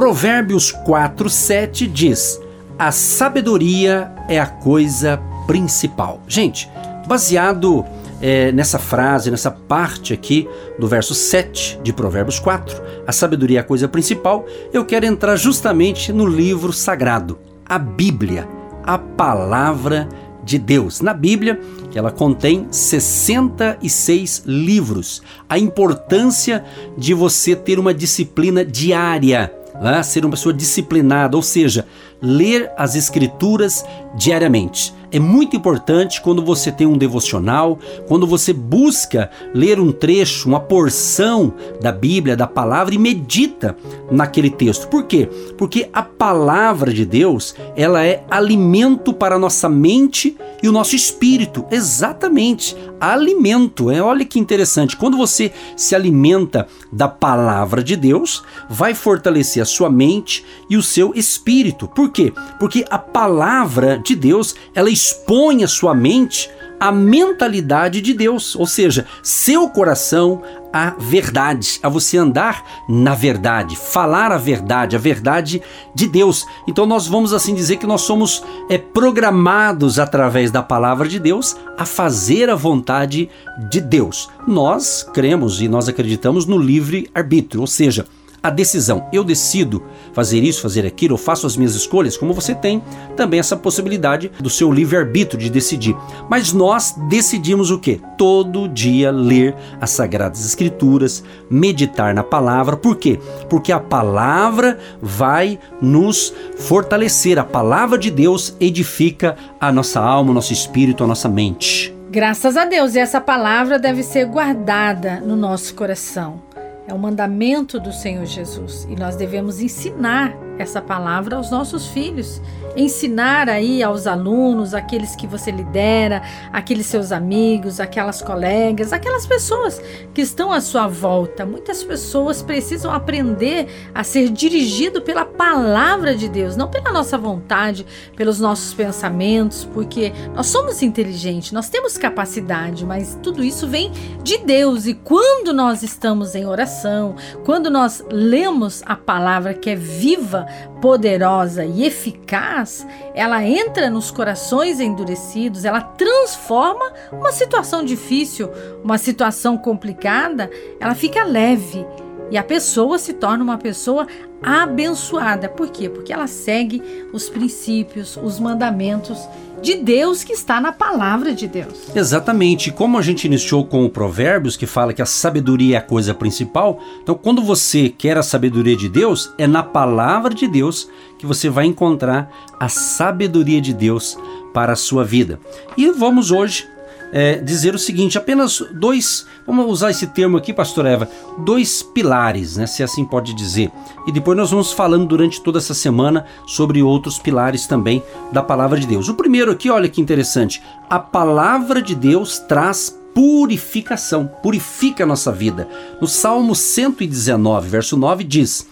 Provérbios 4, 7 diz: A sabedoria é a coisa principal. Gente, baseado é, nessa frase, nessa parte aqui do verso 7 de Provérbios 4, a sabedoria é a coisa principal, eu quero entrar justamente no livro sagrado, a Bíblia, a palavra de Deus. Na Bíblia, ela contém 66 livros. A importância de você ter uma disciplina diária né? ser uma pessoa disciplinada, ou seja, ler as escrituras diariamente. É muito importante quando você tem um devocional, quando você busca ler um trecho, uma porção da Bíblia, da palavra e medita naquele texto. Por quê? Porque a palavra de Deus, ela é alimento para a nossa mente e o nosso espírito. Exatamente, alimento. É, olha que interessante. Quando você se alimenta da palavra de Deus, vai fortalecer a sua mente e o seu espírito. Por quê? Porque a palavra de Deus, ela expõe a sua mente à mentalidade de Deus, ou seja, seu coração à verdade, a você andar na verdade, falar a verdade, a verdade de Deus. Então nós vamos assim dizer que nós somos é, programados através da palavra de Deus a fazer a vontade de Deus. Nós cremos e nós acreditamos no livre arbítrio, ou seja, a decisão. Eu decido fazer isso, fazer aquilo, eu faço as minhas escolhas, como você tem também essa possibilidade do seu livre-arbítrio de decidir. Mas nós decidimos o que? Todo dia ler as Sagradas Escrituras, meditar na palavra. Por quê? Porque a palavra vai nos fortalecer. A palavra de Deus edifica a nossa alma, o nosso espírito, a nossa mente. Graças a Deus, e essa palavra deve ser guardada no nosso coração. É o mandamento do Senhor Jesus e nós devemos ensinar essa palavra aos nossos filhos ensinar aí aos alunos, aqueles que você lidera, aqueles seus amigos, aquelas colegas, aquelas pessoas que estão à sua volta. Muitas pessoas precisam aprender a ser dirigido pela palavra de Deus, não pela nossa vontade, pelos nossos pensamentos, porque nós somos inteligentes, nós temos capacidade, mas tudo isso vem de Deus. E quando nós estamos em oração, quando nós lemos a palavra que é viva, poderosa e eficaz, ela entra nos corações endurecidos, ela transforma uma situação difícil, uma situação complicada, ela fica leve e a pessoa se torna uma pessoa abençoada. Por quê? Porque ela segue os princípios, os mandamentos de Deus que está na palavra de Deus. Exatamente. Como a gente iniciou com o Provérbios, que fala que a sabedoria é a coisa principal, então quando você quer a sabedoria de Deus, é na palavra de Deus que você vai encontrar a sabedoria de Deus para a sua vida. E vamos hoje é, dizer o seguinte: apenas dois, vamos usar esse termo aqui, pastor Eva, dois pilares, né, se assim pode dizer. E depois nós vamos falando durante toda essa semana sobre outros pilares também da palavra de Deus. O primeiro aqui, olha que interessante: a palavra de Deus traz purificação, purifica a nossa vida. No Salmo 119, verso 9 diz: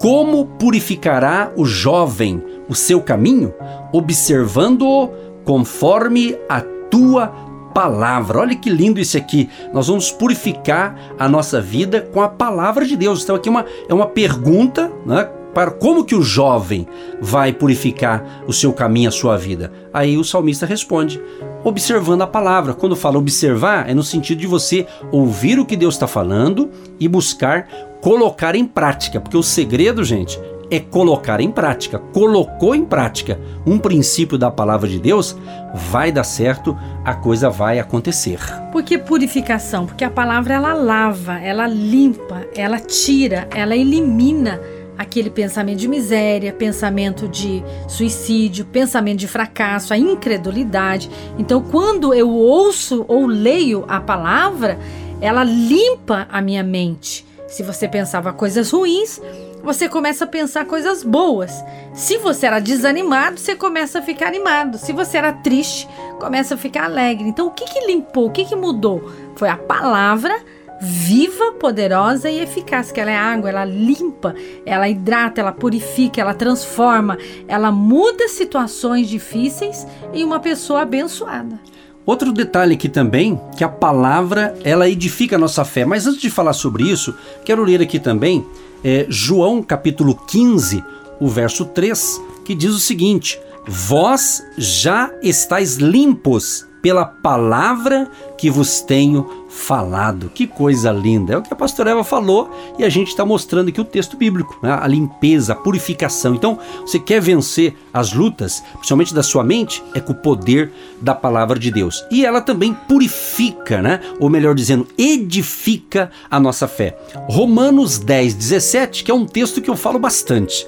Como purificará o jovem o seu caminho, observando-o conforme a tua palavra. Olha que lindo isso aqui. Nós vamos purificar a nossa vida com a palavra de Deus. Então aqui é uma, é uma pergunta, né? Para como que o jovem vai purificar o seu caminho, a sua vida? Aí o salmista responde: observando a palavra. Quando fala observar, é no sentido de você ouvir o que Deus está falando e buscar colocar em prática. Porque o segredo, gente, é colocar em prática. Colocou em prática um princípio da palavra de Deus, vai dar certo, a coisa vai acontecer. Por que purificação? Porque a palavra ela lava, ela limpa, ela tira, ela elimina aquele pensamento de miséria, pensamento de suicídio, pensamento de fracasso, a incredulidade. Então, quando eu ouço ou leio a palavra, ela limpa a minha mente. Se você pensava coisas ruins, você começa a pensar coisas boas. Se você era desanimado, você começa a ficar animado. Se você era triste, começa a ficar alegre. Então, o que, que limpou? O que, que mudou? Foi a palavra viva, poderosa e eficaz, que ela é água, ela limpa, ela hidrata, ela purifica, ela transforma, ela muda situações difíceis em uma pessoa abençoada. Outro detalhe aqui também, que a palavra ela edifica a nossa fé. Mas antes de falar sobre isso, quero ler aqui também é, João capítulo 15, o verso 3, que diz o seguinte: Vós já estáis limpos pela palavra que vos tenho falado. Que coisa linda! É o que a pastora Eva falou e a gente está mostrando aqui o texto bíblico, né? a limpeza, a purificação. Então, você quer vencer as lutas, principalmente da sua mente, é com o poder da palavra de Deus. E ela também purifica, né? ou melhor dizendo, edifica a nossa fé. Romanos 10, 17, que é um texto que eu falo bastante.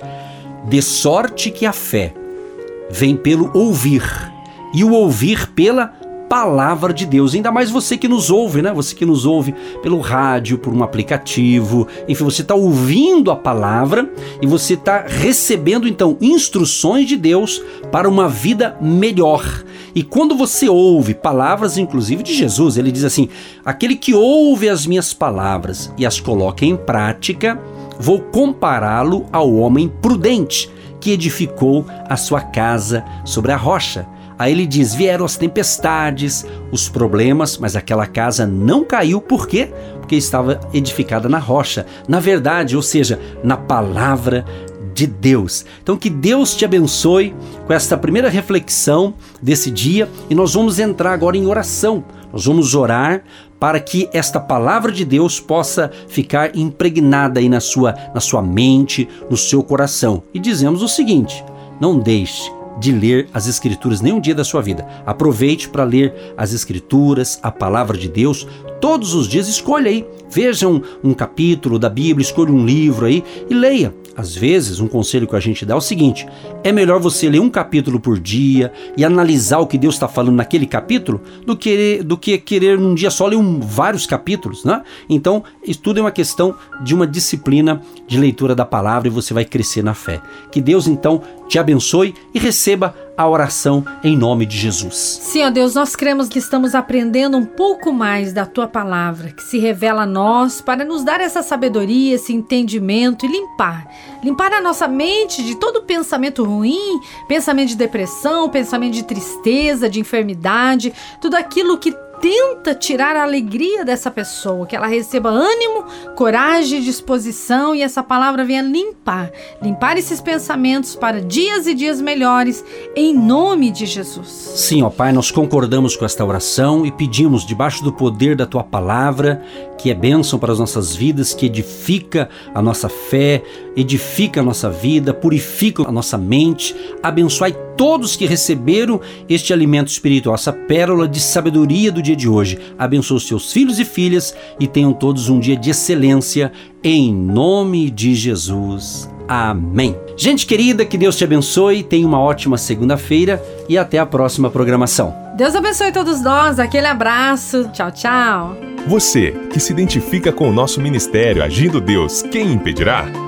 De sorte que a fé vem pelo ouvir, e o ouvir pela palavra de Deus. Ainda mais você que nos ouve, né? Você que nos ouve pelo rádio, por um aplicativo, enfim, você está ouvindo a palavra e você está recebendo então instruções de Deus para uma vida melhor. E quando você ouve palavras, inclusive de Jesus, ele diz assim: aquele que ouve as minhas palavras e as coloca em prática, vou compará-lo ao homem prudente que edificou a sua casa sobre a rocha. Aí ele diz: vieram as tempestades, os problemas, mas aquela casa não caiu, por quê? Porque estava edificada na rocha, na verdade, ou seja, na palavra de Deus. Então que Deus te abençoe com esta primeira reflexão desse dia e nós vamos entrar agora em oração. Nós vamos orar para que esta palavra de Deus possa ficar impregnada aí na sua na sua mente, no seu coração. E dizemos o seguinte: não deixe de ler as Escrituras nem um dia da sua vida. Aproveite para ler as Escrituras, a palavra de Deus, todos os dias. Escolha aí, veja um, um capítulo da Bíblia, escolha um livro aí e leia. Às vezes, um conselho que a gente dá é o seguinte: é melhor você ler um capítulo por dia e analisar o que Deus está falando naquele capítulo do que, do que querer num dia só ler um, vários capítulos, né? Então, estudo é uma questão de uma disciplina de leitura da palavra e você vai crescer na fé. Que Deus então te abençoe e receba a oração em nome de Jesus. Sim, ó Deus, nós cremos que estamos aprendendo um pouco mais da tua palavra, que se revela a nós para nos dar essa sabedoria, esse entendimento e limpar. Limpar a nossa mente de todo pensamento ruim, pensamento de depressão, pensamento de tristeza, de enfermidade, tudo aquilo que tenta tirar a alegria dessa pessoa, que ela receba ânimo, coragem, disposição e essa palavra venha limpar, limpar esses pensamentos para dias e dias melhores, em nome de Jesus. Sim, ó Pai, nós concordamos com esta oração e pedimos, debaixo do poder da tua palavra, que é bênção para as nossas vidas, que edifica a nossa fé, edifica a nossa vida, purifica a nossa mente, abençoe todos que receberam este alimento espiritual, essa pérola de sabedoria do dia de hoje. Abençoe os seus filhos e filhas e tenham todos um dia de excelência, em nome de Jesus. Amém. Gente querida, que Deus te abençoe, tenha uma ótima segunda-feira e até a próxima programação. Deus abençoe todos nós, aquele abraço, tchau, tchau. Você que se identifica com o nosso ministério Agindo Deus, quem impedirá?